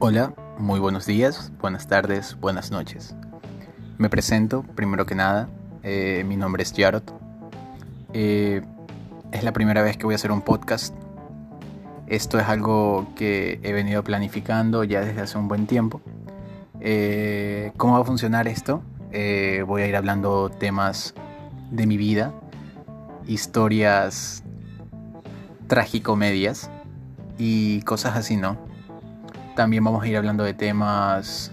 Hola, muy buenos días, buenas tardes, buenas noches. Me presento, primero que nada, eh, mi nombre es Jarot. Eh, es la primera vez que voy a hacer un podcast. Esto es algo que he venido planificando ya desde hace un buen tiempo. Eh, ¿Cómo va a funcionar esto? voy a ir hablando temas de mi vida, historias tragicomedias y cosas así, ¿no? También vamos a ir hablando de temas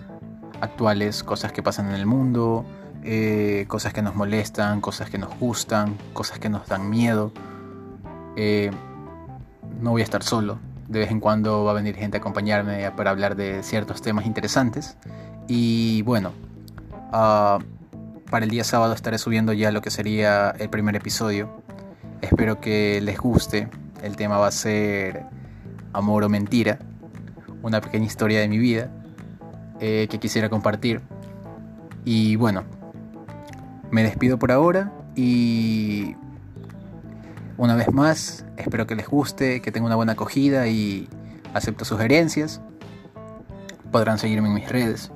actuales, cosas que pasan en el mundo, eh, cosas que nos molestan, cosas que nos gustan, cosas que nos dan miedo. Eh, no voy a estar solo. De vez en cuando va a venir gente a acompañarme para hablar de ciertos temas interesantes. Y bueno, ah, para el día sábado estaré subiendo ya lo que sería el primer episodio. Espero que les guste. El tema va a ser amor o mentira una pequeña historia de mi vida eh, que quisiera compartir. Y bueno, me despido por ahora y una vez más, espero que les guste, que tenga una buena acogida y acepto sugerencias. Podrán seguirme en mis redes,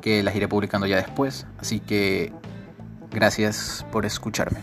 que las iré publicando ya después. Así que gracias por escucharme.